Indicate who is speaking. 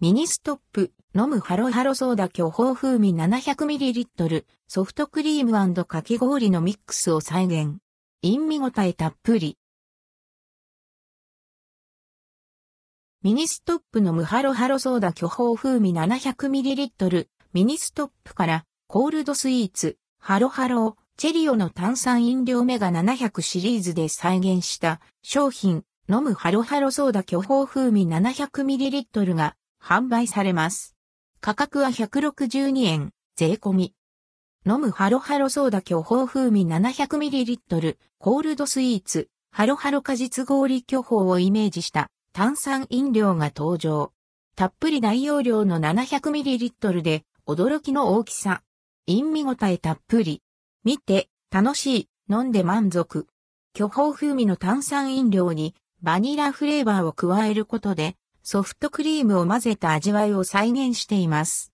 Speaker 1: ミニストップ、飲むハロハロソーダ巨峰風味 700ml、ソフトクリームかき氷のミックスを再現。飲みごたえたっぷり。ミニストップのむハロハロソーダ巨峰風味 700ml、ミニストップからコールドスイーツ、ハロハロ、チェリオの炭酸飲料メガ700シリーズで再現した商品、飲むハロハロソーダ巨峰風味 700ml が販売されます。価格は162円、税込み。飲むハロハロソーダ巨峰風味 700ml コールドスイーツ、ハロハロ果実氷巨峰をイメージした炭酸飲料が登場。たっぷり大容量の 700ml で驚きの大きさ。陰味ごたえたっぷり。見て、楽しい、飲んで満足。巨峰風味の炭酸飲料にバニラフレーバーを加えることでソフトクリームを混ぜた味わいを再現しています。